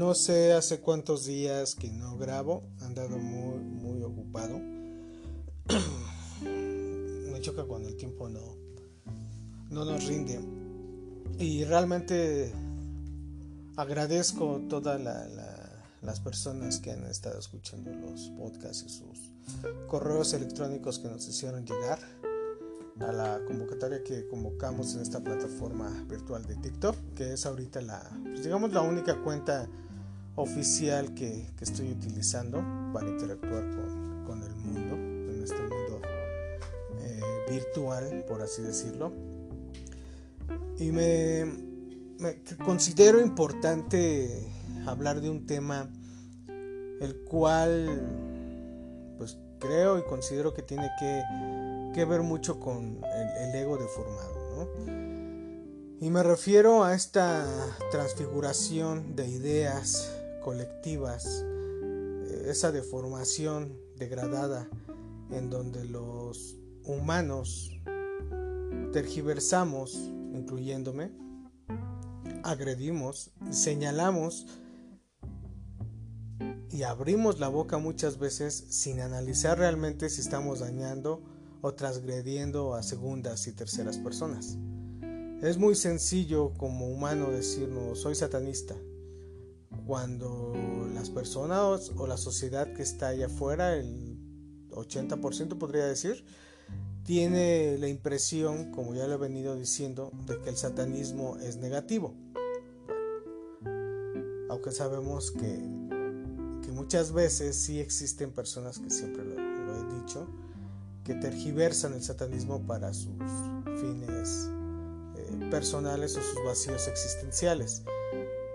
No sé hace cuántos días que no grabo, he andado muy, muy ocupado. Me choca cuando el tiempo no, no nos rinde. Y realmente agradezco todas las personas que han estado escuchando los podcasts y sus correos electrónicos que nos hicieron llegar a la convocatoria que convocamos en esta plataforma virtual de TikTok, que es ahorita la, pues, digamos, la única cuenta oficial que, estoy utilizando para interactuar con, el mundo, en este mundo eh, virtual, por así decirlo. Y me, considero importante hablar de un tema el cual pues creo y considero que tiene que ver mucho con el, ego deformado. Y me refiero a esta transfiguración de ideas colectivas, eh, esa deformación degradada en donde los humanos tergiversamos, incluyéndome, agredimos, señalamos y abrimos la boca muchas veces sin analizar realmente si estamos dañando o transgrediendo a segundas y terceras personas. Es muy sencillo como humano decirnos soy satanista, cuando las personas o la sociedad que está allá afuera, el 80% podría decir, tiene la impresión, como ya lo he venido diciendo, de que el satanismo es negativo. Aunque sabemos que, que muchas veces sí existen personas que siempre lo, he dicho, que tergiversan el satanismo para sus fines eh, personales o sus vacíos existenciales.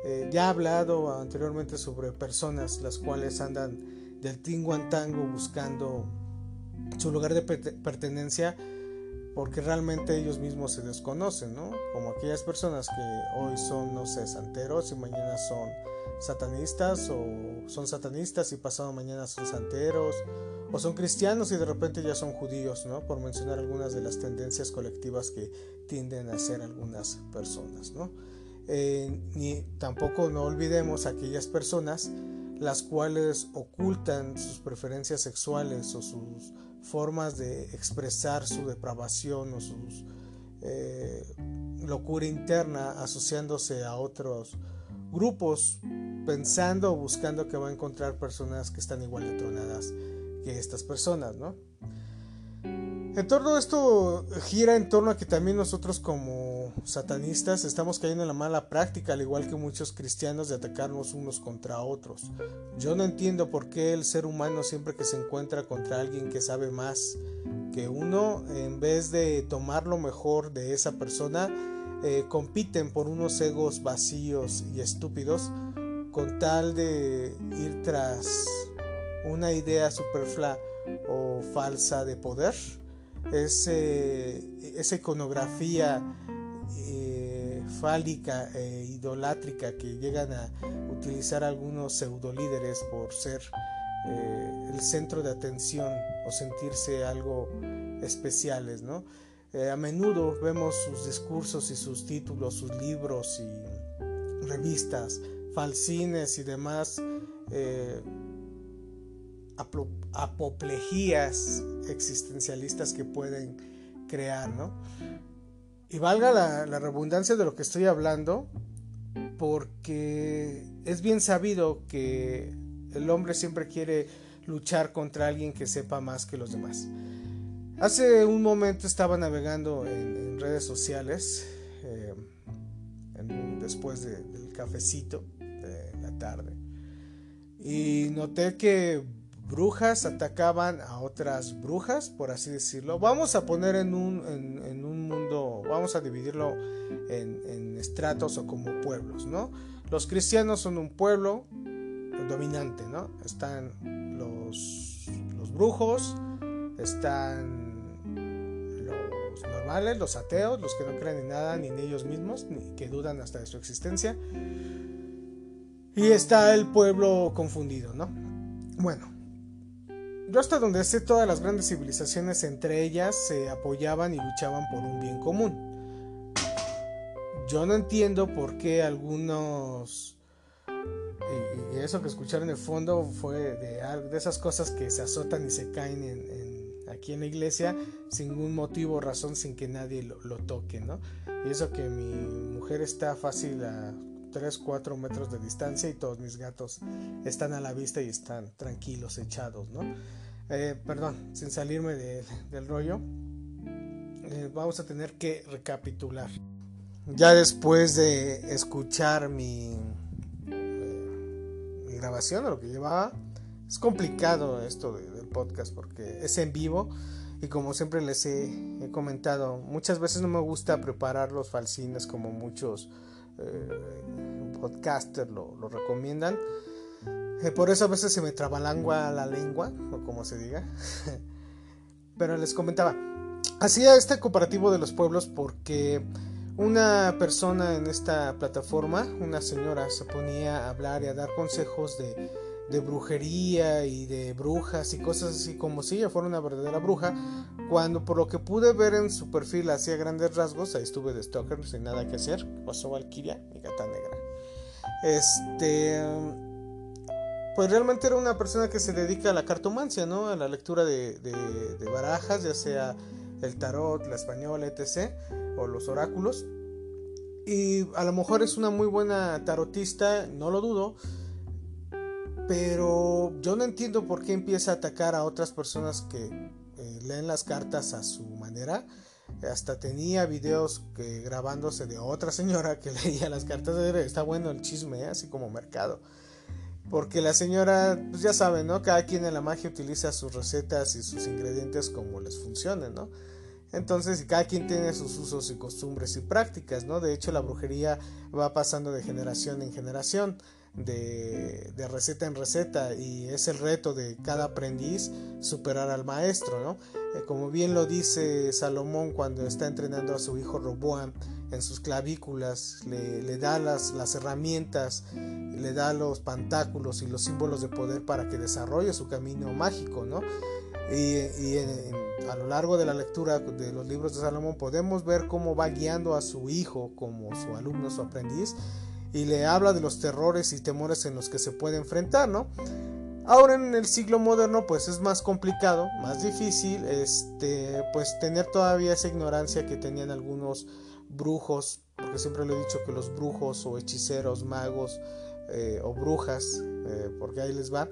Eh, ya he hablado anteriormente sobre personas las cuales andan del tingo en tango buscando su lugar de pertenencia porque realmente ellos mismos se desconocen, ¿no? Como aquellas personas que hoy son, no sé, santeros y mañana son satanistas o son satanistas y pasado mañana son santeros o son cristianos y de repente ya son judíos, ¿no? Por mencionar algunas de las tendencias colectivas que tienden a ser algunas personas, ¿no? Eh, ni tampoco no olvidemos aquellas personas las cuales ocultan sus preferencias sexuales o sus formas de expresar su depravación o su eh, locura interna asociándose a otros grupos pensando o buscando que va a encontrar personas que están igual de tronadas que estas personas, ¿no? En torno a esto gira en torno a que también nosotros como satanistas estamos cayendo en la mala práctica, al igual que muchos cristianos, de atacarnos unos contra otros. Yo no entiendo por qué el ser humano siempre que se encuentra contra alguien que sabe más que uno, en vez de tomar lo mejor de esa persona, eh, compiten por unos egos vacíos y estúpidos con tal de ir tras una idea superflua o falsa de poder esa iconografía eh, fálica e idolátrica que llegan a utilizar algunos pseudolíderes por ser eh, el centro de atención o sentirse algo especiales, ¿no? Eh, a menudo vemos sus discursos y sus títulos, sus libros y revistas, falsines y demás apoplejías existencialistas que pueden crear, ¿no? Y valga la, redundancia de lo que estoy hablando, porque es bien sabido que el hombre siempre quiere luchar contra alguien que sepa más que los demás. Hace un momento estaba navegando en, redes sociales, eh, después del cafecito de la tarde, y noté que brujas atacaban a otras brujas, por así decirlo. Vamos a poner en un, en, un mundo, vamos a dividirlo en, estratos o como pueblos, ¿no? Los cristianos son un pueblo dominante, ¿no? Están los, los brujos, están los normales, los ateos, los que no creen en nada ni en ellos mismos, ni que dudan hasta de su existencia. Y está el pueblo confundido, ¿no? Bueno, yo hasta donde sé todas las grandes civilizaciones entre ellas se apoyaban y luchaban por un bien común. Yo no entiendo por qué algunos Y, eso que escucharon en el fondo fue de, esas cosas que se azotan y se caen en, aquí en la iglesia sin ningún motivo o razón, sin que nadie lo, lo, toque, ¿no? Y eso que mi mujer está fácil a 3, 4 metros de distancia y todos mis gatos están a la vista y están tranquilos, echados, ¿no? Eh, perdón, sin salirme del rollo, eh, vamos a tener que recapitular. Ya después de escuchar mi, eh, mi lo que llevaba, es complicado esto del podcast porque es en vivo y como siempre les he, comentado, muchas veces no me gusta preparar los falsines como muchos podcasters lo, lo recomiendan eh, por eso a veces se me trabalangua la lengua, o como se diga. Pero les comentaba, hacía este comparativo de los pueblos porque una persona en esta plataforma, una señora, se ponía a hablar y a dar consejos de, de brujería y de brujas y cosas así como si ella fuera una verdadera bruja, cuando por lo que pude ver en su perfil hacía grandes rasgos, ahí estuve de stalker sin nada que hacer, pasó Valkyria, mi gata negra. Este pues realmente era una persona que se dedica a la cartomancia, ¿no? A la lectura de, barajas, ya sea el tarot, la española, etc. O los oráculos. Y a lo mejor es una muy buena tarotista, no lo dudo. Pero yo no entiendo por qué empieza a atacar a otras personas que eh, leen las cartas a su manera. Hasta tenía videos que, grabándose de otra señora que leía las cartas. Está bueno el chisme, ¿eh? así como mercado. Porque la señora, pues ya saben, ¿no? Cada quien en la magia utiliza sus recetas y sus ingredientes como les funcione, ¿no? Entonces, cada quien tiene sus usos y costumbres y prácticas, ¿no? De hecho, la brujería va pasando de generación en generación, de, receta en receta, y es el reto de cada aprendiz superar al maestro, ¿no? Eh, como bien lo dice Salomón cuando está entrenando a su hijo Roboam, en sus clavículas, le, da las, las, herramientas, le da los pantáculos y los símbolos de poder para que desarrolle su camino mágico, ¿no? Y, a lo largo de la lectura de los libros de Salomón podemos ver cómo va guiando a su hijo como su alumno, su aprendiz, y le habla de los terrores y temores en los que se puede enfrentar, ¿no? Ahora en el siglo moderno pues es más complicado, más difícil, este, pues tener todavía esa ignorancia que tenían algunos brujos, porque siempre le he dicho que los brujos o hechiceros, magos eh, o brujas, eh, porque ahí les va,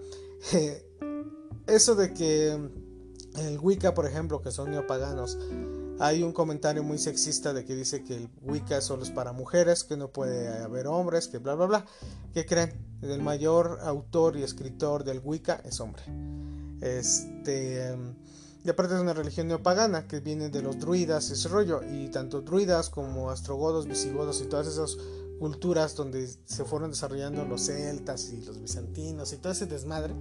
eso de que el Wicca, por ejemplo, que son neopaganos, hay un comentario muy sexista de que dice que el Wicca solo es para mujeres, que no puede haber hombres, que bla bla bla. ¿Qué creen? El mayor autor y escritor del Wicca es hombre. Este y aparte es una religión neopagana que viene de los druidas, ese rollo. Y tanto druidas como astrogodos, visigodos y todas esas culturas donde se fueron desarrollando los celtas y los bizantinos y todo ese desmadre,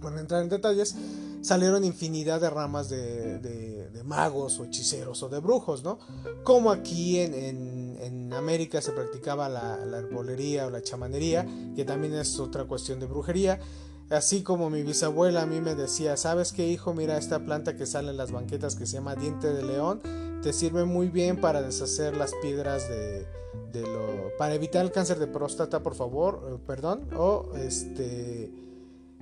por entrar en detalles, salieron infinidad de ramas de, de, magos o hechiceros o de brujos, ¿no? Como aquí en América se practicaba la, la herbolería o la chamanería, que también es otra cuestión de brujería Así como mi bisabuela a mí me decía, ¿sabes qué hijo? Mira esta planta que sale en las banquetas que se llama diente de león, te sirve muy bien para deshacer las piedras de, de lo... para evitar el cáncer de próstata, por favor, eh, perdón, o este...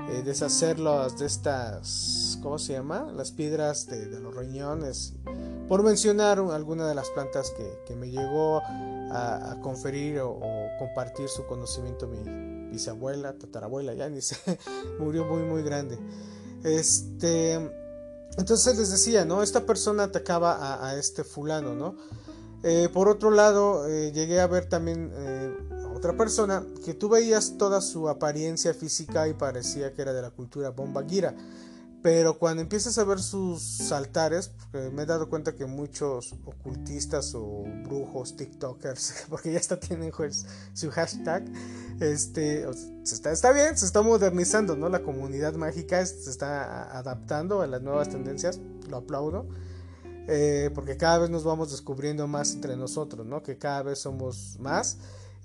Eh, deshacerlas de estas, ¿cómo se llama? Las piedras de, los riñones, por mencionar alguna de las plantas que, me llegó a, conferir o, compartir su conocimiento mi, bisabuela, tatarabuela, ya ni sé, murió muy muy grande. Este, entonces les decía, ¿no? Esta persona atacaba a, este fulano, ¿no? Eh, por otro lado, eh, llegué a ver también eh, otra persona que tú veías toda su apariencia física y parecía que era de la cultura bombaguira. Pero cuando empiezas a ver sus altares, me he dado cuenta que muchos ocultistas o brujos, TikTokers, porque ya está tienen su hashtag, este, está, está bien, se está modernizando, ¿no? La comunidad mágica se está adaptando a las nuevas tendencias, lo aplaudo. Eh, porque cada vez nos vamos descubriendo más entre nosotros, ¿no? Que cada vez somos más.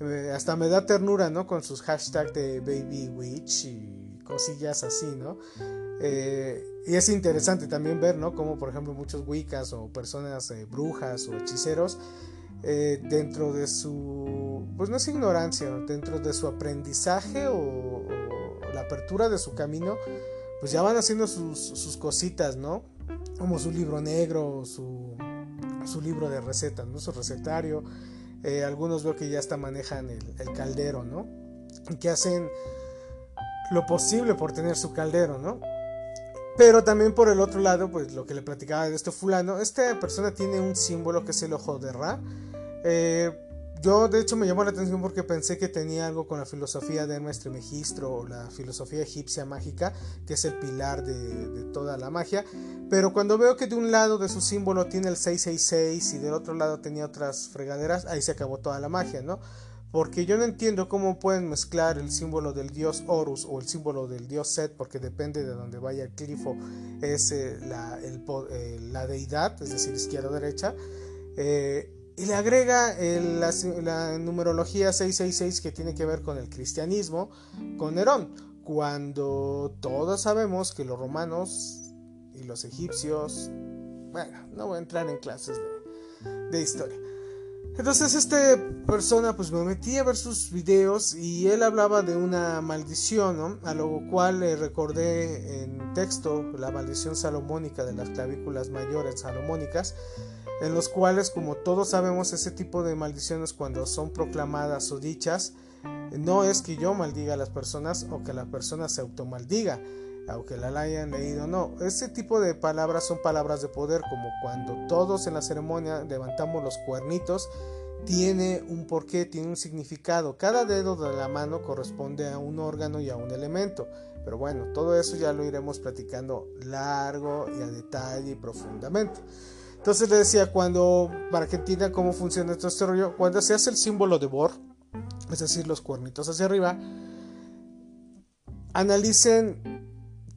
Eh, hasta me da ternura, ¿no? Con sus hashtags de Baby Witch y cosillas así, ¿no? Eh, y es interesante también ver, ¿no? Como por ejemplo muchos wiccas o personas eh, brujas o hechiceros eh, dentro de su, pues no es ignorancia, dentro de su aprendizaje o, la apertura de su camino, pues ya van haciendo sus, cositas, ¿no? Como su libro negro, su, su libro de recetas, ¿no? Su recetario. Eh, algunos veo que ya hasta manejan el, caldero, ¿no? Que hacen lo posible por tener su caldero, ¿no? Pero también por el otro lado, pues lo que le platicaba de este fulano, esta persona tiene un símbolo que es el ojo de Ra. Eh, yo de hecho me llamó la atención porque pensé que tenía algo con la filosofía de Hermes Trismegisto o la filosofía egipcia mágica, que es el pilar de, toda la magia. Pero cuando veo que de un lado de su símbolo tiene el 666 y del otro lado tenía otras fregaderas, ahí se acabó toda la magia, ¿no? Porque yo no entiendo cómo pueden mezclar el símbolo del dios Horus o el símbolo del dios Set, porque depende de donde vaya el clifo, es eh, la, eh, la, deidad, es decir, izquierda o derecha. Eh, y le agrega la, numerología 666 que tiene que ver con el cristianismo, con Nerón, cuando todos sabemos que los romanos y los egipcios, bueno, no voy a entrar en clases de, de historia. Entonces esta persona pues me metí a ver sus videos y él hablaba de una maldición, ¿no? A lo cual le recordé en texto la maldición salomónica de las clavículas mayores salomónicas, en los cuales como todos sabemos ese tipo de maldiciones cuando son proclamadas o dichas, no es que yo maldiga a las personas o que la persona se automaldiga, aunque la hayan leído no. Ese tipo de palabras son palabras de poder, como cuando todos en la ceremonia levantamos los cuernitos, tiene un porqué, tiene un significado. Cada dedo de la mano corresponde a un órgano y a un elemento. Pero bueno, todo eso ya lo iremos platicando largo y a detalle y profundamente. Entonces le decía, cuando, para que entiendan cómo funciona todo este rollo, cuando se hace el símbolo de Bor, es decir, los cuernitos hacia arriba, analicen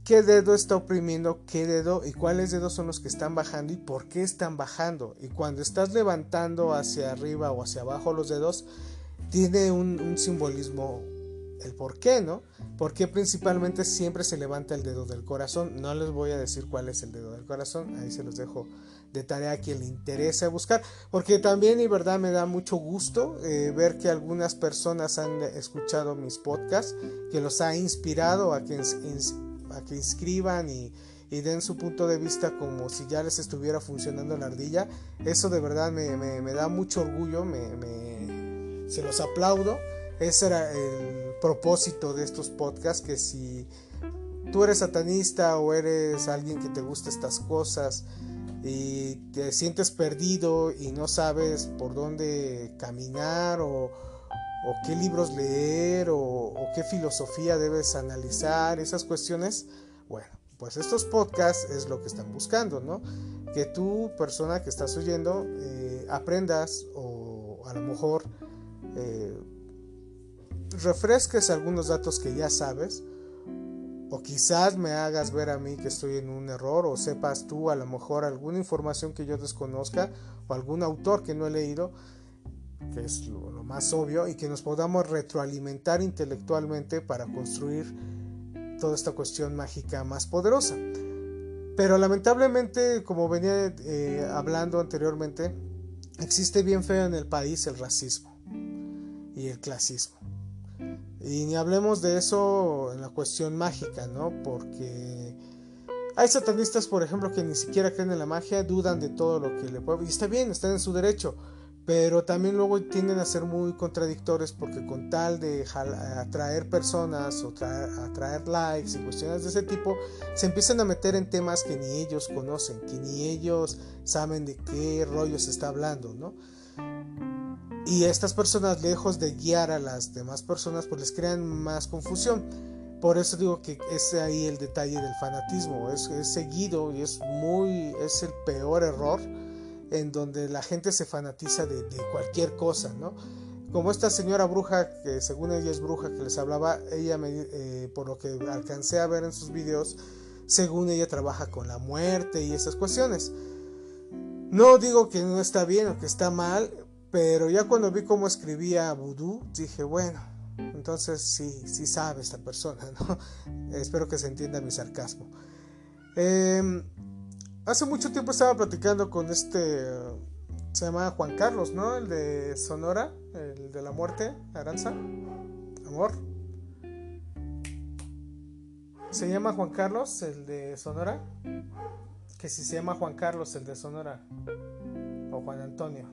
qué dedo está oprimiendo qué dedo y cuáles dedos son los que están bajando y por qué están bajando. Y cuando estás levantando hacia arriba o hacia abajo los dedos, tiene un, simbolismo el por qué, ¿no? Porque principalmente siempre se levanta el dedo del corazón. No les voy a decir cuál es el dedo del corazón, ahí se los dejo de tarea a quien le interese buscar, porque también y verdad me da mucho gusto eh, ver que algunas personas han escuchado mis podcasts, que los ha inspirado a que a que inscriban y, den su punto de vista como si ya les estuviera funcionando la ardilla. Eso de verdad me, da mucho orgullo, me, se los aplaudo. Ese era el propósito de estos podcasts, que si tú eres satanista o eres alguien que te gusta estas cosas y te sientes perdido y no sabes por dónde caminar o, o qué libros leer o, qué filosofía debes analizar, esas cuestiones, bueno, pues estos podcasts es lo que están buscando, ¿no? Que tú, persona que estás oyendo, eh, aprendas o a lo mejor eh, refresques algunos datos que ya sabes, o quizás me hagas ver a mí que estoy en un error, o sepas tú a lo mejor alguna información que yo desconozca, o algún autor que no he leído, que es lo, más obvio, y que nos podamos retroalimentar intelectualmente para construir toda esta cuestión mágica más poderosa. Pero lamentablemente, como venía eh, hablando anteriormente, existe bien feo en el país el racismo y el clasismo. Y ni hablemos de eso en la cuestión mágica, ¿no? Porque hay satanistas, por ejemplo, que ni siquiera creen en la magia, dudan de todo lo que le puede. Y está bien, están en su derecho pero también luego tienden a ser muy contradictorios porque con tal de atraer personas o atraer likes y cuestiones de ese tipo, se empiezan a meter en temas que ni ellos conocen, que ni ellos saben de qué rollo se está hablando, ¿no? Y estas personas, lejos de guiar a las demás personas, pues les crean más confusión. Por eso digo que es ahí el detalle del fanatismo, es, es seguido y es muy, es el peor error en donde la gente se fanatiza de, cualquier cosa, ¿no? Como esta señora bruja, que según ella es bruja, que les hablaba, ella, me, eh, por lo que alcancé a ver en sus videos, según ella trabaja con la muerte y esas cuestiones. No digo que no está bien o que está mal, pero ya cuando vi cómo escribía vudú, dije, bueno, entonces sí, sí sabe esta persona, ¿no? Espero que se entienda mi sarcasmo. Eh, Hace mucho tiempo estaba platicando con este se llama Juan Carlos, ¿no? El de Sonora, el de la muerte, Aranza, amor. Se llama Juan Carlos, el de Sonora. Que si se llama Juan Carlos, el de Sonora. O Juan Antonio.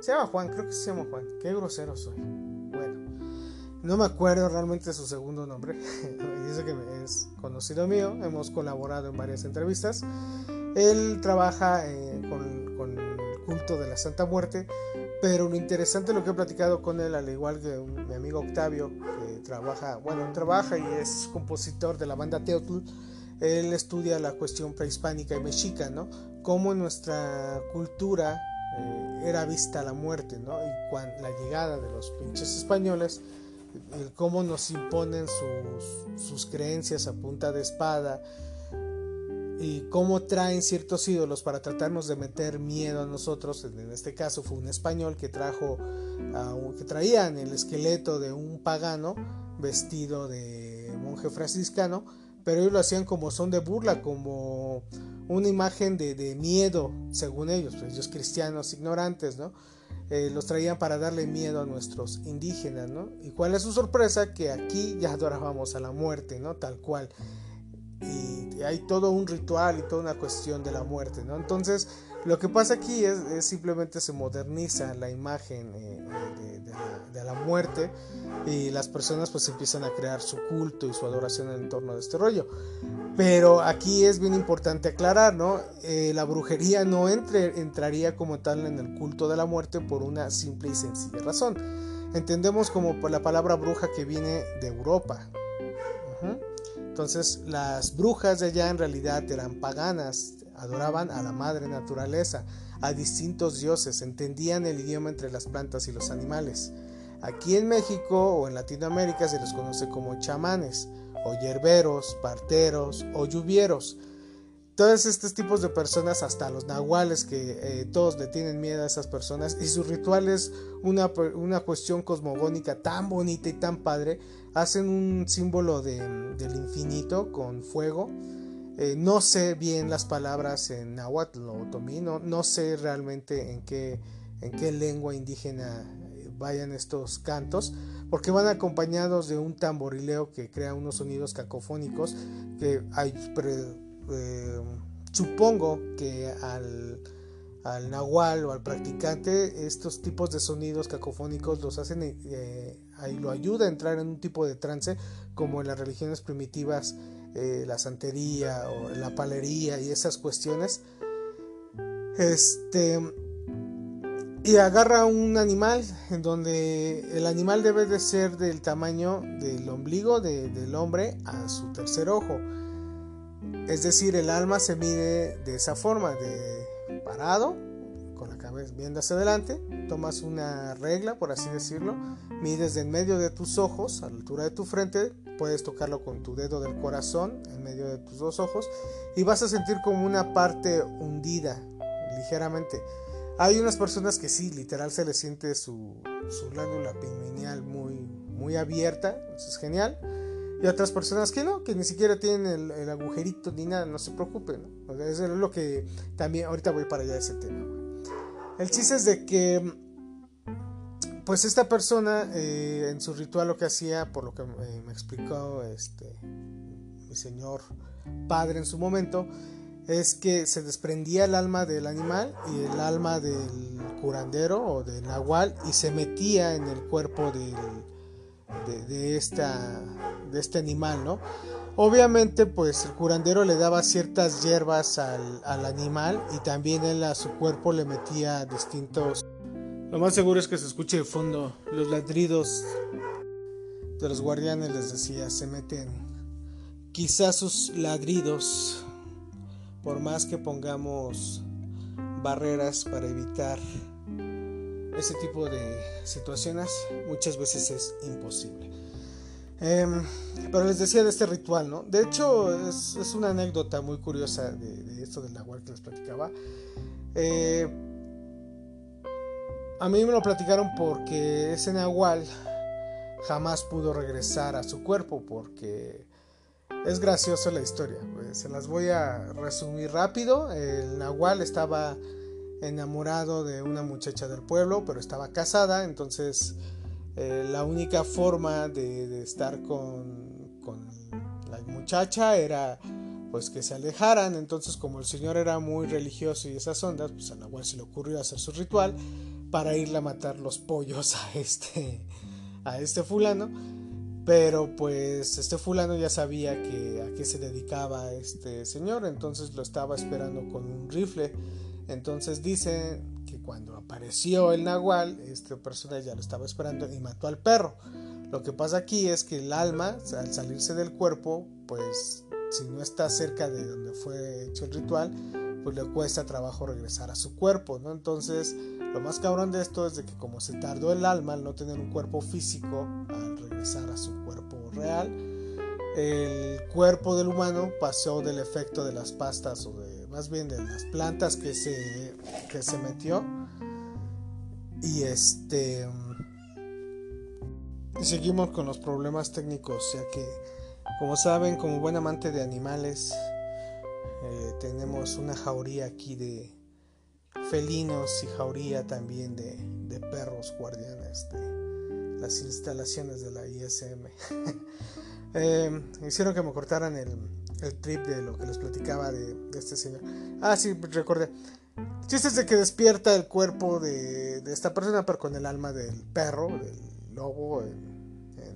Se llama Juan, creo que se llama Juan. Qué grosero soy. No me acuerdo realmente su segundo nombre. Dice que es conocido mío. Hemos colaborado en varias entrevistas. Él trabaja eh, con, con, el culto de la Santa Muerte. Pero lo interesante lo que he platicado con él, al igual que mi amigo Octavio, que trabaja, bueno, trabaja y es compositor de la banda Teotl, él estudia la cuestión prehispánica y mexica, ¿no? Cómo en nuestra cultura eh, era vista la muerte, ¿no? Y cuando, la llegada de los pinches españoles, el cómo nos imponen sus, creencias a punta de espada y cómo traen ciertos ídolos para tratarnos de meter miedo a nosotros. En este caso fue un español que trajo, que traían el esqueleto de un pagano vestido de monje franciscano, pero ellos lo hacían como son de burla, como una imagen de, miedo, según ellos, pues ellos cristianos ignorantes, ¿no? Eh, los traían para darle miedo a nuestros indígenas, ¿no? Y cuál es su sorpresa, que aquí ya adorábamos a la muerte, ¿no? Tal cual. Y hay todo un ritual y toda una cuestión de la muerte, ¿no? Entonces, lo que pasa aquí es, simplemente se moderniza la imagen eh, de, la, muerte y las personas pues empiezan a crear su culto y su adoración en torno de este rollo. Pero aquí es bien importante aclarar, ¿no? Eh, la brujería no entre, entraría como tal en el culto de la muerte por una simple y sencilla razón. Entendemos como la palabra bruja que viene de Europa. Entonces las brujas de allá en realidad eran paganas, adoraban a la madre naturaleza, a distintos dioses, entendían el idioma entre las plantas y los animales. Aquí en México o en Latinoamérica se les conoce como chamanes, o hierberos, parteros o lluvieros. Todos estos tipos de personas, hasta los nahuales, que eh, todos le tienen miedo a esas personas, y su ritual es una, una cuestión cosmogónica tan bonita y tan padre, hacen un símbolo del infinito con fuego eh, no sé bien las palabras en náhuatl o otomí, no, sé realmente en qué, en qué lengua indígena eh, vayan estos cantos, porque van acompañados de un tamborileo que crea unos sonidos cacofónicos que hay, eh, supongo que al, al, nahual o al practicante estos tipos de sonidos cacofónicos los hacen, lo ayuda a entrar en un tipo de trance como en las religiones primitivas eh, la santería o la palería y esas cuestiones. Este y agarra un animal en donde el animal debe de ser del tamaño del ombligo del hombre a su tercer ojo. Es decir, el alma se mide de esa forma, de parado, viendo hacia adelante, tomas una regla, por así decirlo, mides en medio de tus ojos, a la altura de tu frente, puedes tocarlo con tu dedo del corazón en medio de tus dos ojos y vas a sentir como una parte hundida ligeramente. Hay unas personas que sí, literal se les siente su, su glándula pineal muy, muy abierta, eso es genial. Y otras personas que no, que ni siquiera tienen el, agujerito ni nada, no se preocupen. eso es lo que también, ahorita voy para allá ese tema. El chiste es de que pues esta persona eh, en su ritual lo que hacía, por lo que eh, me explicó este, mi señor padre en su momento, es que se desprendía el alma del animal y el alma del curandero o del nahual y se metía en el cuerpo de, esta, de este animal, ¿no? Obviamente, pues el curandero le daba ciertas hierbas al, al animal y también él a su cuerpo le metía distintos lo más seguro es que se escuche de fondo los ladridos de los guardianes, les decía, se meten. Quizás sus ladridos, por más que pongamos barreras para evitar ese tipo de situaciones, muchas veces es imposible. Em, pero les decía de este ritual, ¿no? De hecho, es, una anécdota muy curiosa de, esto del nahual que les platicaba. Eh, a mí me lo platicaron porque ese nahual jamás pudo regresar a su cuerpo porque es graciosa la historia. Pues, se las voy a resumir rápido. El nahual estaba enamorado de una muchacha del pueblo, pero estaba casada, entonces eh, la única forma de, estar con, la muchacha era pues que se alejaran, entonces como el señor era muy religioso y esas ondas, pues a Nahual se le ocurrió hacer su ritual para irle a matar los pollos a este, a este fulano, pero pues este fulano ya sabía que a qué se dedicaba este señor, entonces lo estaba esperando con un rifle. Entonces dice cuando apareció el nahual, esta persona ya lo estaba esperando y mató al perro. Lo que pasa aquí es que el alma, al salirse del cuerpo, pues si no está cerca de donde fue hecho el ritual, pues le cuesta trabajo regresar a su cuerpo, ¿no? Entonces, lo más cabrón de esto es de que como se tardó el alma al no tener un cuerpo físico, al regresar a su cuerpo real, el cuerpo del humano pasó del efecto de las pastas o de más bien de las plantas que se, que se metió. Y este. Y seguimos con los problemas técnicos, ya que, como saben, como buen amante de animales, eh, tenemos una jauría aquí de felinos y jauría también de, de perros guardianes de las instalaciones de la ISM. eh, hicieron que me cortaran el, el trip de lo que les platicaba de, este señor. Ah, sí, recordé. Chistes de que despierta el cuerpo de, esta persona, pero con el alma del perro, del lobo, en,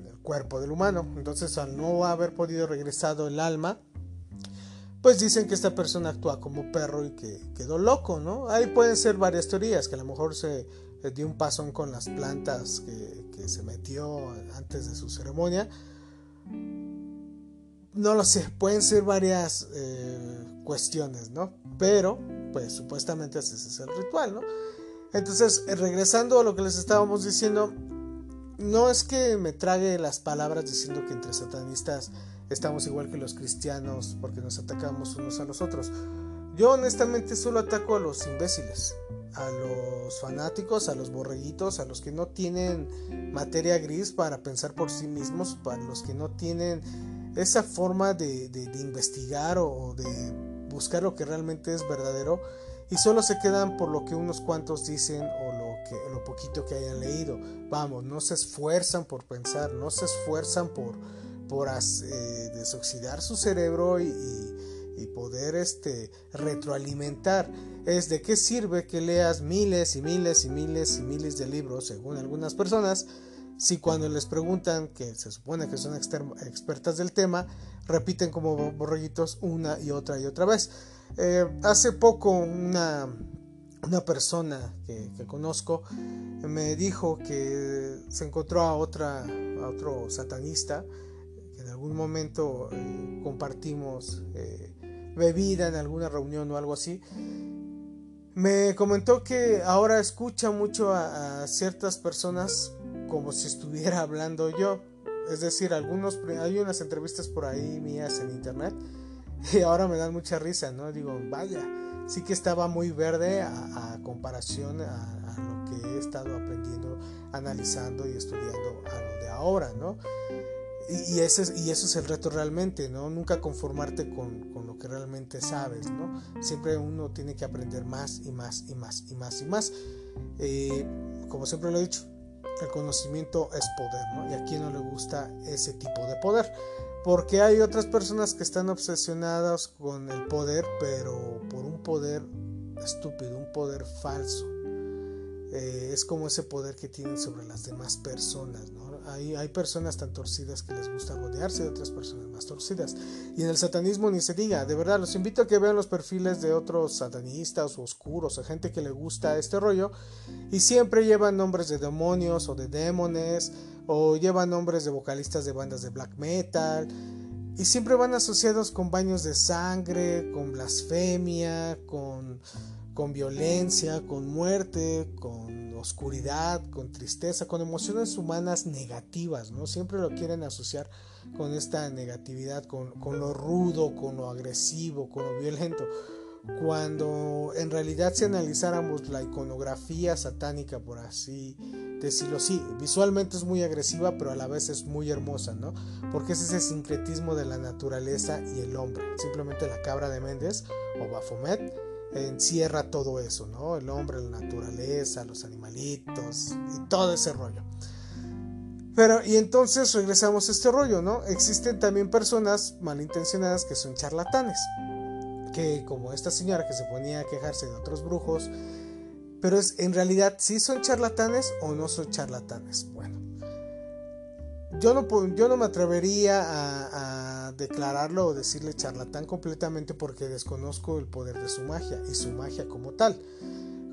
el cuerpo del humano. Entonces, al no haber podido regresado el alma, pues dicen que esta persona actúa como perro y que quedó loco, ¿no? Ahí pueden ser varias teorías, que a lo mejor se dio un pasón con las plantas que, que se metió antes de su ceremonia no lo sé, pueden ser varias eh, cuestiones, ¿no? Pero, pues supuestamente ese es el ritual, ¿no? Entonces, eh, regresando a lo que les estábamos diciendo, no es que me trague las palabras diciendo que entre satanistas estamos igual que los cristianos porque nos atacamos unos a los otros. Yo honestamente solo ataco a los imbéciles, a los fanáticos, a los borreguitos, a los que no tienen materia gris para pensar por sí mismos, para los que no tienen esa forma de, investigar o de buscar lo que realmente es verdadero y solo se quedan por lo que unos cuantos dicen o lo, que, lo poquito que hayan leído. Vamos, no se esfuerzan por pensar, no se esfuerzan por, por eh, desoxidar su cerebro y, y, poder este, retroalimentar. Es de qué sirve que leas miles y miles y miles y miles de libros, según algunas personas, si cuando les preguntan, que se supone que son expertas del tema, repiten como borreguitos una y otra y otra vez. Eh, hace poco una, una persona que, conozco me dijo que se encontró a, otra, a otro satanista, que en algún momento eh, compartimos eh, bebida en alguna reunión o algo así. Me comentó que ahora escucha mucho a ciertas personas como si estuviera hablando yo. Es decir, algunos hay unas entrevistas por ahí mías en internet y ahora me dan mucha risa, ¿no? Digo, vaya, sí que estaba muy verde a, comparación a, lo que he estado aprendiendo, analizando y estudiando a lo de ahora, ¿no? Y, ese, y eso es el reto realmente, ¿no? Nunca conformarte con, con, lo que realmente sabes, ¿no? Siempre uno tiene que aprender más y más y más y más y más. Eh, como siempre lo he dicho, el conocimiento es poder, ¿no? Y a quien no le gusta ese tipo de poder. Porque hay otras personas que están obsesionadas con el poder, pero por un poder estúpido, un poder falso. Eh, es como ese poder que tienen sobre las demás personas, ¿no? Hay, personas tan torcidas que les gusta rodearse de otras personas más torcidas. Y en el satanismo ni se diga, de verdad, los invito a que vean los perfiles de otros satanistas o oscuros, o gente que le gusta este rollo, y siempre llevan nombres de demonios o de demones, o llevan nombres de vocalistas de bandas de black metal, y siempre van asociados con baños de sangre, con blasfemia, con con violencia, con muerte, con oscuridad, con tristeza, con emociones humanas negativas, ¿no? Siempre lo quieren asociar con esta negatividad, con, lo rudo, con lo agresivo, con lo violento. Cuando en realidad si analizáramos la iconografía satánica, por así decirlo, sí, visualmente es muy agresiva, pero a la vez es muy hermosa, ¿no? Porque es ese sincretismo de la naturaleza y el hombre. Simplemente la cabra de Méndez o Bafomet encierra todo eso, ¿no? El hombre, la naturaleza, los animalitos y todo ese rollo. Pero, y entonces regresamos a este rollo, ¿no? Existen también personas malintencionadas que son charlatanes. Que como esta señora que se ponía a quejarse de otros brujos. Pero es, en realidad, ¿sí son charlatanes o no son charlatanes? Bueno. Yo no, yo no me atrevería a declararlo o decirle charlatán completamente porque desconozco el poder de su magia y su magia como tal.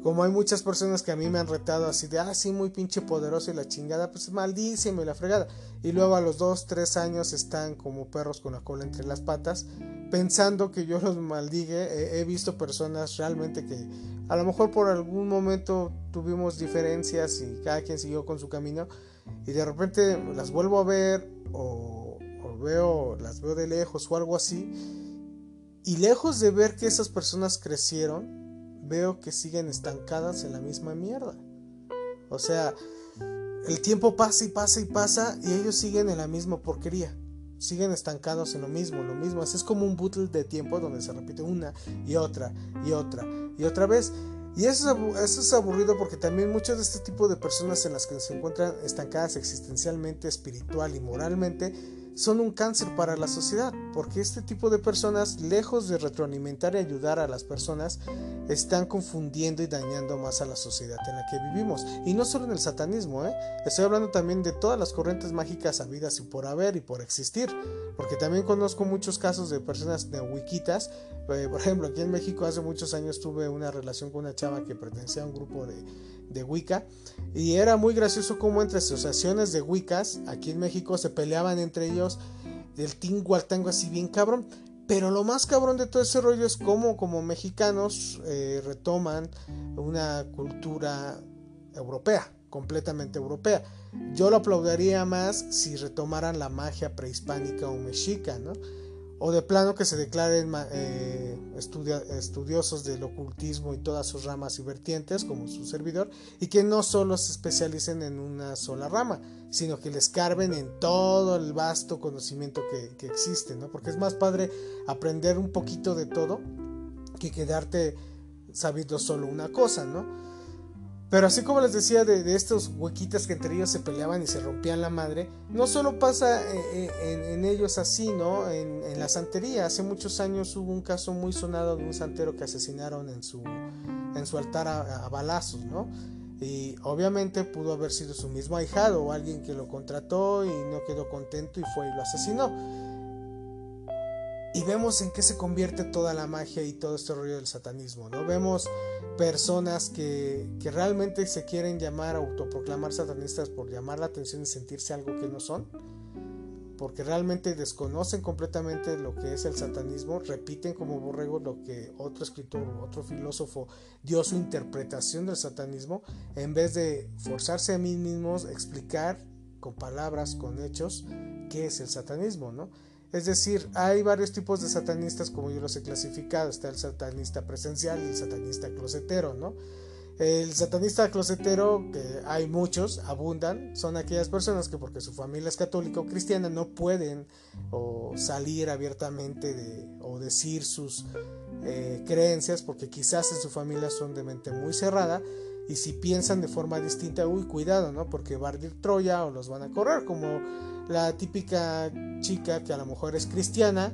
Como hay muchas personas que a mí me han retado así de, ah, sí, muy pinche poderoso y la chingada, pues maldísimo y la fregada. Y luego a los dos, tres años están como perros con la cola entre las patas, pensando que yo los maldigue. He, visto personas realmente que a lo mejor por algún momento tuvimos diferencias y cada quien siguió con su camino. Y de repente las vuelvo a ver o veo, las veo de lejos o algo así. Y lejos de ver que esas personas crecieron, veo que siguen estancadas en la misma mierda. O sea, el tiempo pasa y pasa y pasa y ellos siguen en la misma porquería. Siguen estancados en lo mismo, lo mismo. es como un bootle de tiempo donde se repite una y otra y otra y otra vez. Y eso es, eso es aburrido porque también muchos de este tipo de personas en las que se encuentran estancadas existencialmente, espiritual y moralmente, son un cáncer para la sociedad, porque este tipo de personas, lejos de retroalimentar y ayudar a las personas, están confundiendo y dañando más a la sociedad en la que vivimos. Y no solo en el satanismo, ¿eh? estoy hablando también de todas las corrientes mágicas habidas y por haber y por existir, porque también conozco muchos casos de personas neowikitas. Eh, por ejemplo, aquí en México hace muchos años tuve una relación con una chava que pertenecía a un grupo de de Wicca. Y era muy gracioso como entre asociaciones de Wiccas aquí en México se peleaban entre ellos del tingo al tango así bien cabrón. Pero lo más cabrón de todo ese rollo es cómo como mexicanos eh, retoman una cultura europea, completamente europea. Yo lo aplaudiría más si retomaran la magia prehispánica o mexica, ¿no? O de plano que se declaren eh, estudiosos del ocultismo y todas sus ramas y vertientes como su servidor y que no solo se especialicen en una sola rama sino que les carben en todo el vasto conocimiento que, que existe ¿no? porque es más padre aprender un poquito de todo que quedarte sabiendo solo una cosa ¿no? Pero así como les decía de, estos huequitas que entre ellos se peleaban y se rompían la madre, no solo pasa eh, eh, en, ellos así, ¿no? En, la santería. Hace muchos años hubo un caso muy sonado de un santero que asesinaron en su, en su altar a balazos, ¿no? Y obviamente pudo haber sido su mismo ahijado o alguien que lo contrató y no quedó contento y fue y lo asesinó. Y vemos en qué se convierte toda la magia y todo este rollo del satanismo, ¿no? Vemos personas que, que realmente se quieren llamar, autoproclamar satanistas por llamar la atención y sentirse algo que no son, porque realmente desconocen completamente lo que es el satanismo, repiten como borregos lo que otro escritor, otro filósofo dio su interpretación del satanismo, en vez de forzarse a mí mismos explicar con palabras, con hechos, qué es el satanismo, ¿no? Es decir, hay varios tipos de satanistas como yo los he clasificado. Está el satanista presencial y el satanista closetero, ¿no? El satanista closetero, que hay muchos, abundan, son aquellas personas que porque su familia es católica o cristiana no pueden o salir abiertamente o decir sus eh, creencias porque quizás en su familia son de mente muy cerrada y si piensan de forma distinta, uy, cuidado, ¿no? Porque va a Troya o los van a correr como la típica chica que a lo mejor es cristiana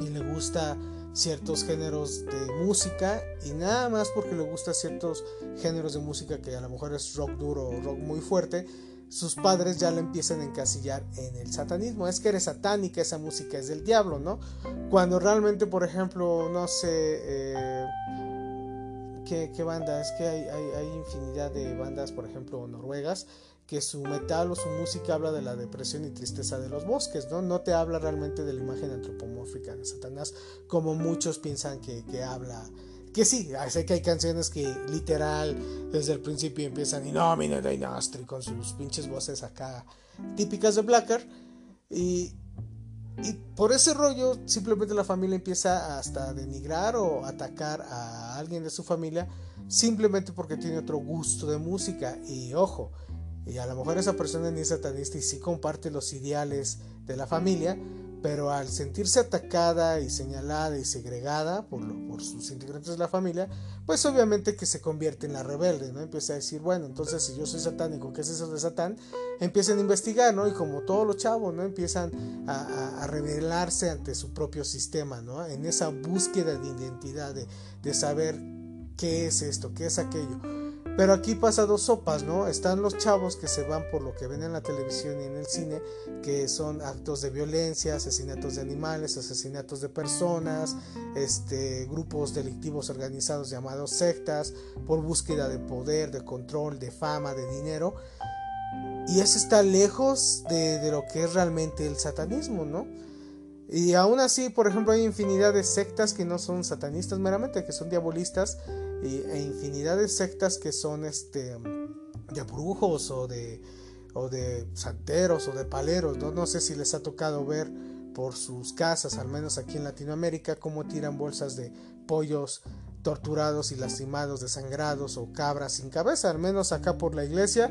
y le gusta ciertos géneros de música y nada más porque le gusta ciertos géneros de música que a lo mejor es rock duro o rock muy fuerte, sus padres ya le empiezan a encasillar en el satanismo. Es que eres satánica, esa música es del diablo, ¿no? Cuando realmente, por ejemplo, no sé... Eh, ¿qué, ¿qué, banda? Es que hay, hay infinidad de bandas, por ejemplo, noruegas, que su metal o su música habla de la depresión y tristeza de los bosques, ¿no? No te habla realmente de la imagen antropomórfica de Satanás, como muchos piensan que, habla. Que sí, sé que hay canciones que literal desde el principio empiezan y no, mira, Dynastry con sus pinches voces acá típicas de Blacker. Y, y por ese rollo simplemente la familia empieza hasta a denigrar o atacar a alguien de su familia simplemente porque tiene otro gusto de música. Y ojo, y a lo mejor esa persona ni es satanista y sí comparte los ideales de la familia, pero al sentirse atacada y señalada y segregada por, por sus integrantes de la familia, pues obviamente que se convierte en la rebelde, ¿no? Empieza a decir, bueno, entonces si yo soy satánico, ¿qué es eso de Satán? Empiezan a investigar, ¿no? Y como todos los chavos, ¿no? Empiezan a, a, rebelarse ante su propio sistema, ¿no? En esa búsqueda de identidad, de, de saber qué es esto, qué es aquello. Pero aquí pasa dos sopas, ¿no? Están los chavos que se van por lo que ven en la televisión y en el cine, que son actos de violencia, asesinatos de animales, asesinatos de personas, este, grupos delictivos organizados llamados sectas, por búsqueda de poder, de control, de fama, de dinero. Y eso está lejos de, de lo que es realmente el satanismo, ¿no? Y aún así, por ejemplo, hay infinidad de sectas que no son satanistas meramente, que son diabolistas e infinidad de sectas que son este de brujos o de o de santeros o de paleros ¿no? no sé si les ha tocado ver por sus casas al menos aquí en Latinoamérica cómo tiran bolsas de pollos torturados y lastimados desangrados o cabras sin cabeza al menos acá por la iglesia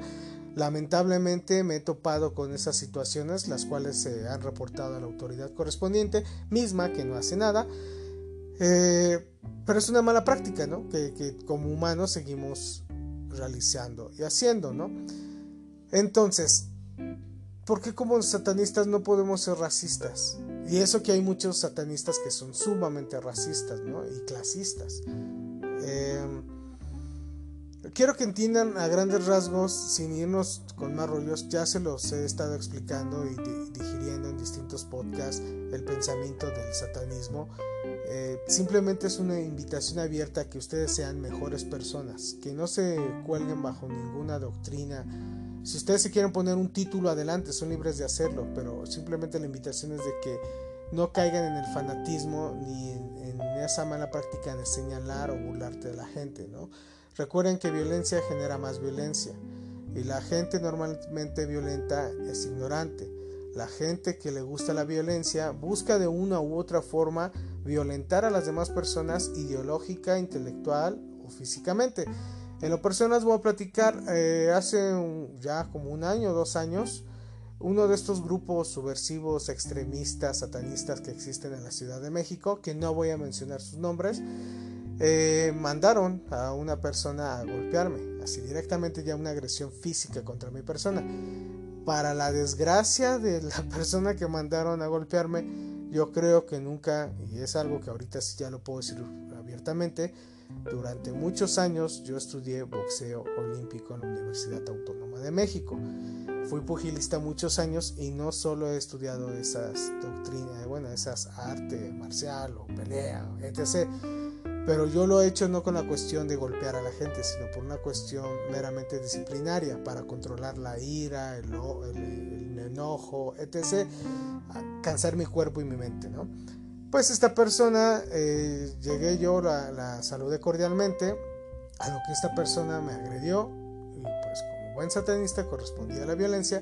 lamentablemente me he topado con esas situaciones las cuales se han reportado a la autoridad correspondiente misma que no hace nada eh, pero es una mala práctica, ¿no? Que, como humanos seguimos realizando y haciendo, ¿no? Entonces, ¿por qué como satanistas no podemos ser racistas? Y eso que hay muchos satanistas que son sumamente racistas, ¿no? Y clasistas. Eh, quiero que entiendan a grandes rasgos, sin irnos con más rollos, ya se los he estado explicando y digiriendo en distintos podcasts el pensamiento del satanismo. Eh, simplemente es una invitación abierta a que ustedes sean mejores personas, que no se cuelguen bajo ninguna doctrina. Si ustedes se quieren poner un título adelante, son libres de hacerlo, pero simplemente la invitación es de que no caigan en el fanatismo ni en, esa mala práctica de señalar o burlarte de la gente, ¿no? Recuerden que violencia genera más violencia y la gente normalmente violenta es ignorante. La gente que le gusta la violencia busca de una u otra forma violentar a las demás personas ideológica, intelectual o físicamente. En lo personal voy a platicar eh, hace ya como un año dos años uno de estos grupos subversivos, extremistas, satanistas que existen en la Ciudad de México, que no voy a mencionar sus nombres, eh, mandaron a una persona a golpearme, así directamente ya una agresión física contra mi persona. Para la desgracia de la persona que mandaron a golpearme, yo creo que nunca, y es algo que ahorita sí ya lo puedo decir abiertamente, durante muchos años yo estudié boxeo olímpico en la Universidad Autónoma de México. Fui pugilista muchos años y no solo he estudiado esas doctrinas, bueno, esas arte marcial o pelea, etc pero yo lo he hecho no con la cuestión de golpear a la gente, sino por una cuestión meramente disciplinaria, para controlar la ira, el, enojo, etc., cansar mi cuerpo y mi mente, ¿no? Pues esta persona, eh, llegué yo, la, saludé cordialmente, a lo que esta persona me agredió, y pues como buen satanista correspondía a la violencia,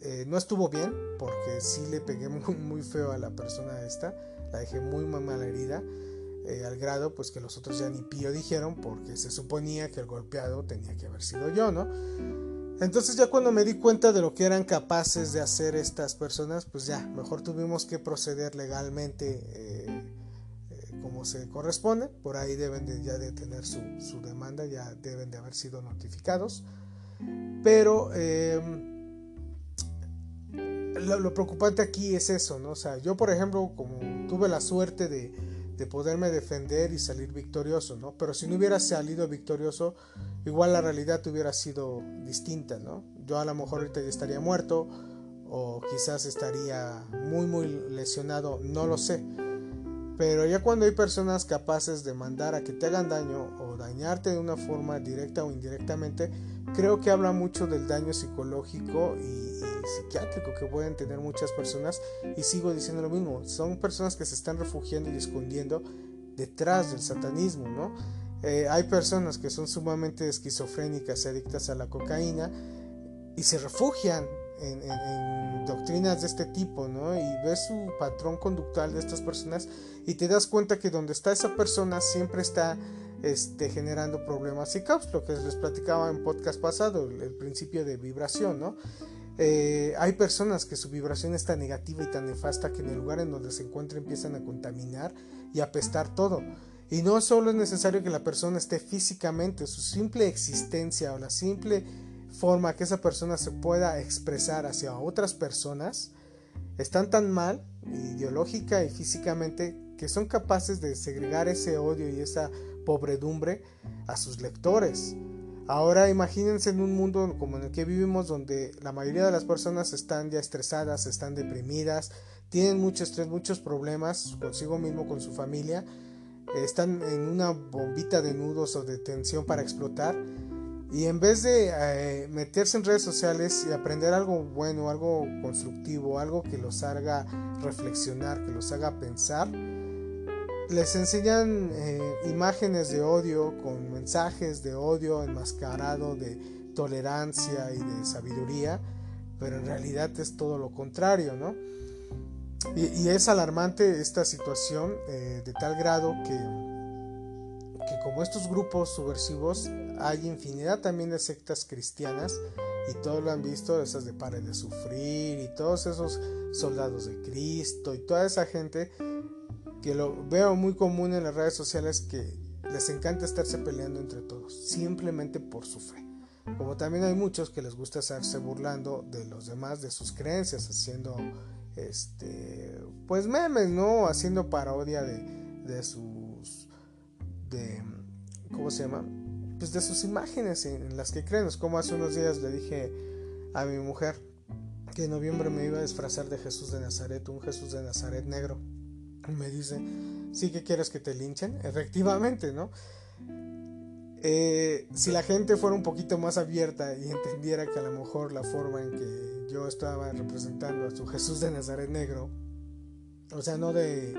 eh, no estuvo bien, porque sí le pegué muy, muy feo a la persona esta, la dejé muy mal herida, eh, al grado pues que los otros ya ni pío dijeron porque se suponía que el golpeado tenía que haber sido yo, ¿no? Entonces ya cuando me di cuenta de lo que eran capaces de hacer estas personas, pues ya, mejor tuvimos que proceder legalmente eh, eh, como se corresponde, por ahí deben de, ya de tener su, su demanda, ya deben de haber sido notificados, pero em, lo, lo preocupante aquí es eso, ¿no? O sea, yo por ejemplo, como tuve la suerte de de poderme defender y salir victorioso, ¿no? Pero si no hubiera salido victorioso, igual la realidad hubiera sido distinta, ¿no? Yo a lo mejor ahorita ya estaría muerto o quizás estaría muy muy lesionado, no lo sé. Pero ya cuando hay personas capaces de mandar a que te hagan daño o dañarte de una forma directa o indirectamente, creo que habla mucho del daño psicológico y, psiquiátrico que pueden tener muchas personas. Y sigo diciendo lo mismo, son personas que se están refugiando y escondiendo detrás del satanismo, ¿no? Eh, hay personas que son sumamente esquizofrénicas y adictas a la cocaína y se refugian en, en, doctrinas de este tipo, ¿no? Y ves su patrón conductual de estas personas y te das cuenta que donde está esa persona siempre está este, generando problemas y caos, lo que les platicaba en podcast pasado, el, principio de vibración, ¿no? eh, hay personas que su vibración es tan negativa y tan nefasta que en el lugar en donde se encuentra empiezan a contaminar y apestar todo. Y no solo es necesario que la persona esté físicamente, su simple existencia o la simple forma que esa persona se pueda expresar hacia otras personas están tan mal, ideológica y físicamente, que son capaces de segregar ese odio y esa pobredumbre a sus lectores. Ahora imagínense en un mundo como en el que vivimos donde la mayoría de las personas están ya estresadas, están deprimidas, tienen mucho estrés, muchos problemas consigo mismo, con su familia, están en una bombita de nudos o de tensión para explotar y en vez de eh, meterse en redes sociales y aprender algo bueno, algo constructivo, algo que los haga reflexionar, que los haga pensar, les enseñan eh, imágenes de odio con mensajes de odio enmascarado de tolerancia y de sabiduría, pero en realidad es todo lo contrario, ¿no? Y, es alarmante esta situación eh, de tal grado que, que como estos grupos subversivos hay infinidad también de sectas cristianas y todos lo han visto, esas de Pare de Sufrir y todos esos soldados de Cristo y toda esa gente que lo veo muy común en las redes sociales que les encanta estarse peleando entre todos, simplemente por su fe. Como también hay muchos que les gusta estarse burlando de los demás, de sus creencias, haciendo este pues memes, ¿no? Haciendo parodia de, de sus de ¿cómo se llama? Pues de sus imágenes en, las que creen. Como hace unos días le dije a mi mujer que en noviembre me iba a disfrazar de Jesús de Nazaret, un Jesús de Nazaret negro. Me dice, ¿sí que quieres que te linchen? Efectivamente, ¿no? Eh, si la gente fuera un poquito más abierta y entendiera que a lo mejor la forma en que yo estaba representando a su Jesús de Nazaret negro, o sea, no de,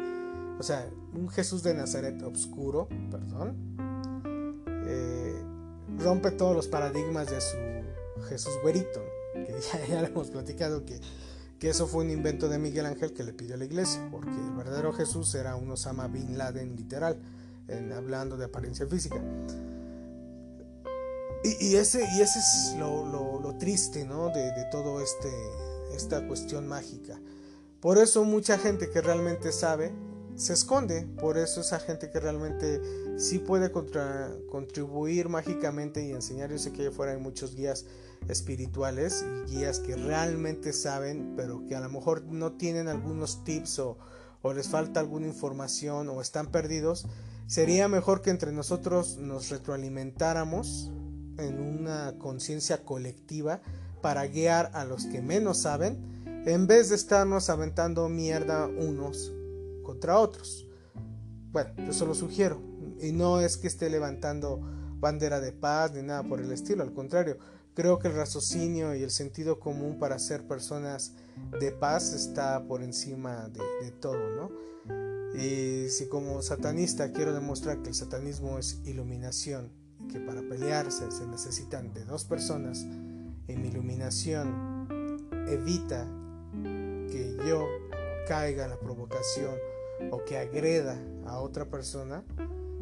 o sea, un Jesús de Nazaret oscuro, perdón, eh, rompe todos los paradigmas de su Jesús güerito, que ya, ya hemos platicado que que eso fue un invento de Miguel Ángel que le pidió a la iglesia, porque el verdadero Jesús era un Osama Bin Laden literal, en, hablando de apariencia física. Y, ese, y ese es lo, triste ¿no? de, todo este, esta cuestión mágica. Por eso mucha gente que realmente sabe se esconde, por eso esa gente que realmente sí puede contribuir mágicamente y enseñar, yo sé que allá afuera hay muchos guías espirituales y guías que realmente saben, pero que a lo mejor no tienen algunos tips o, les falta alguna información o están perdidos, sería mejor que entre nosotros nos retroalimentáramos en una conciencia colectiva para guiar a los que menos saben, en vez de estarnos aventando mierda unos contra otros. Bueno, yo solo sugiero, y no es que esté levantando bandera de paz ni nada por el estilo, al contrario, Creo que el raciocinio y el sentido común para ser personas de paz está por encima de, todo, ¿no? Y si como satanista quiero demostrar que el satanismo es iluminación que para pelearse se necesitan de dos personas, y mi iluminación evita que yo caiga en la provocación o que agreda a otra persona,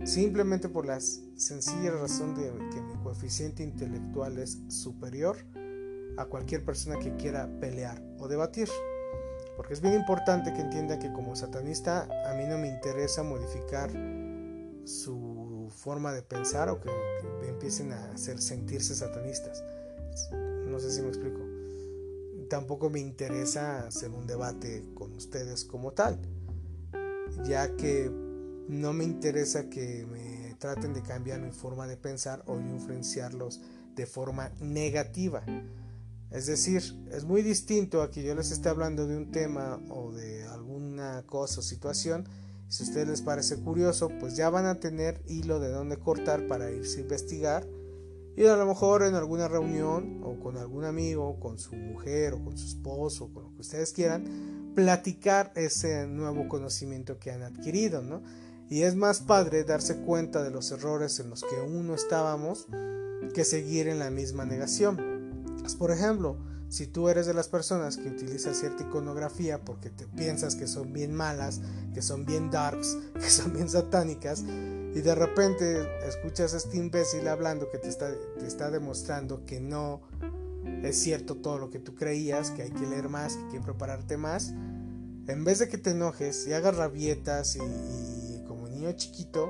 simplemente por la sencilla razón de que coeficiente intelectual es superior a cualquier persona que quiera pelear o debatir. Porque es bien importante que entienda que como satanista a mí no me interesa modificar su forma de pensar o que, empiecen a hacer sentirse satanistas. No sé si me explico. Tampoco me interesa hacer un debate con ustedes como tal, ya que no me interesa que me traten de cambiar mi forma de pensar o influenciarlos de forma negativa. Es decir, es muy distinto a que yo les esté hablando de un tema o de alguna cosa o situación. Si a ustedes les parece curioso, pues ya van a tener hilo de dónde cortar para irse a investigar. Y a lo mejor en alguna reunión o con algún amigo, con su mujer o con su esposo, con lo que ustedes quieran, platicar ese nuevo conocimiento que han adquirido, ¿no? Y es más padre darse cuenta de los errores en los que uno estábamos que seguir en la misma negación. Pues, por ejemplo, si tú eres de las personas que utilizan cierta iconografía porque te piensas que son bien malas, que son bien darks, que son bien satánicas, y de repente escuchas a este imbécil hablando que te está, te está demostrando que no es cierto todo lo que tú creías, que hay que leer más, que hay que prepararte más, en vez de que te enojes y hagas rabietas y, chiquito,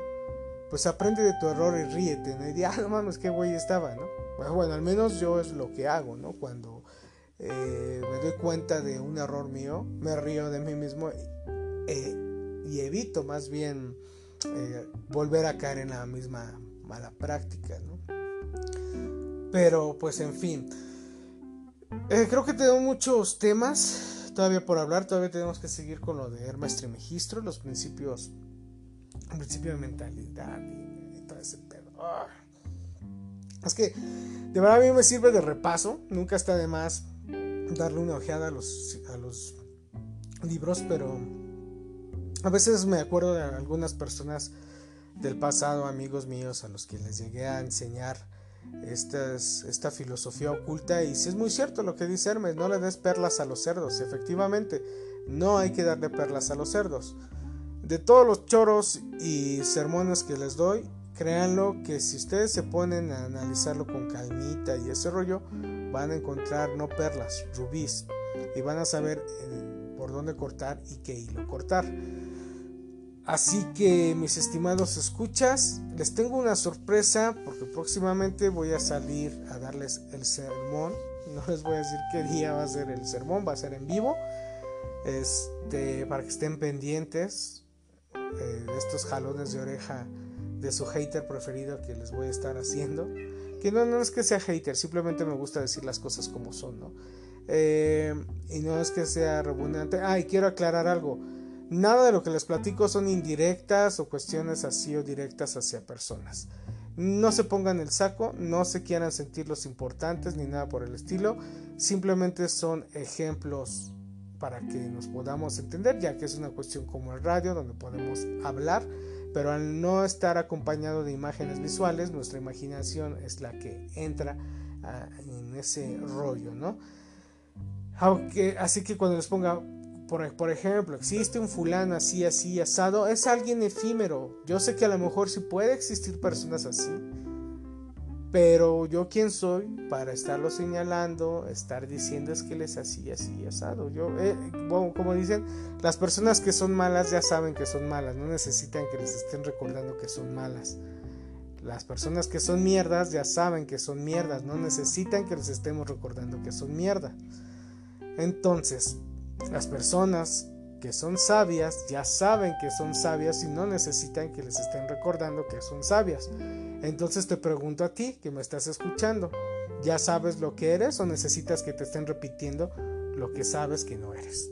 pues aprende de tu error y ríete, ¿no? Y di, ah, no mames, qué güey estaba, ¿no? Bueno, al menos yo es lo que hago, ¿no? Cuando eh, me doy cuenta de un error mío, me río de mí mismo eh, y evito más bien eh, volver a caer en la misma mala práctica, ¿no? Pero pues en fin, creo que tengo muchos temas todavía por hablar, todavía tenemos que seguir con lo de Hermes Trimegistro, los principios, el principio de mentalidad y, todo ese pedo. Ah. Es que de verdad a mí me sirve de repaso, nunca está de más darle una ojeada a los, a los libros, pero a veces me acuerdo de algunas personas del pasado, amigos míos, a los que les llegué a enseñar esta, esta filosofía oculta y si es muy cierto lo que dice Hermes, no le des perlas a los cerdos, efectivamente, no hay que darle perlas a los cerdos. De todos los choros y sermones que les doy, créanlo que si ustedes se ponen a analizarlo con calmita y ese rollo, van a encontrar no perlas, rubíes, y van a saber eh, por dónde cortar y qué hilo cortar. Así que mis estimados escuchas, les tengo una sorpresa porque próximamente voy a salir a darles el sermón. No les voy a decir qué día va a ser el sermón, va a ser en vivo. Este, para que estén pendientes eh, estos jalones de oreja de su hater preferido que les voy a estar haciendo. Que no, no es que sea hater, simplemente me gusta decir las cosas como son, ¿no? Eh, y no es que sea redundante. Ah, y quiero aclarar algo. Nada de lo que les platico son indirectas o cuestiones así o directas hacia personas. No se pongan el saco, no se quieran sentir los importantes ni nada por el estilo. Simplemente son ejemplos para que nos podamos entender, ya que es una cuestión como el radio, donde podemos hablar, pero al no estar acompañado de imágenes visuales, nuestra imaginación es la que entra ah, en ese rollo, ¿no? Aunque, así que cuando les ponga por, ejemplo, existe un fulano así, así, asado, es alguien efímero. Yo sé que a lo mejor sí puede existir personas así, pero yo quién soy para estarlo señalando, estar diciendo es que él es así, así, asado. Yo, eh, como dicen, las personas que son malas ya saben que son malas, no necesitan que les estén recordando que son malas. Las personas que son mierdas ya saben que son mierdas, no necesitan que les estemos recordando que son mierda. Entonces, las personas que son sabias ya saben que son sabias y no necesitan que les estén recordando que son sabias. Entonces te pregunto a ti que me estás escuchando, ¿ya sabes lo que eres o necesitas que te estén repitiendo lo que sabes que no eres?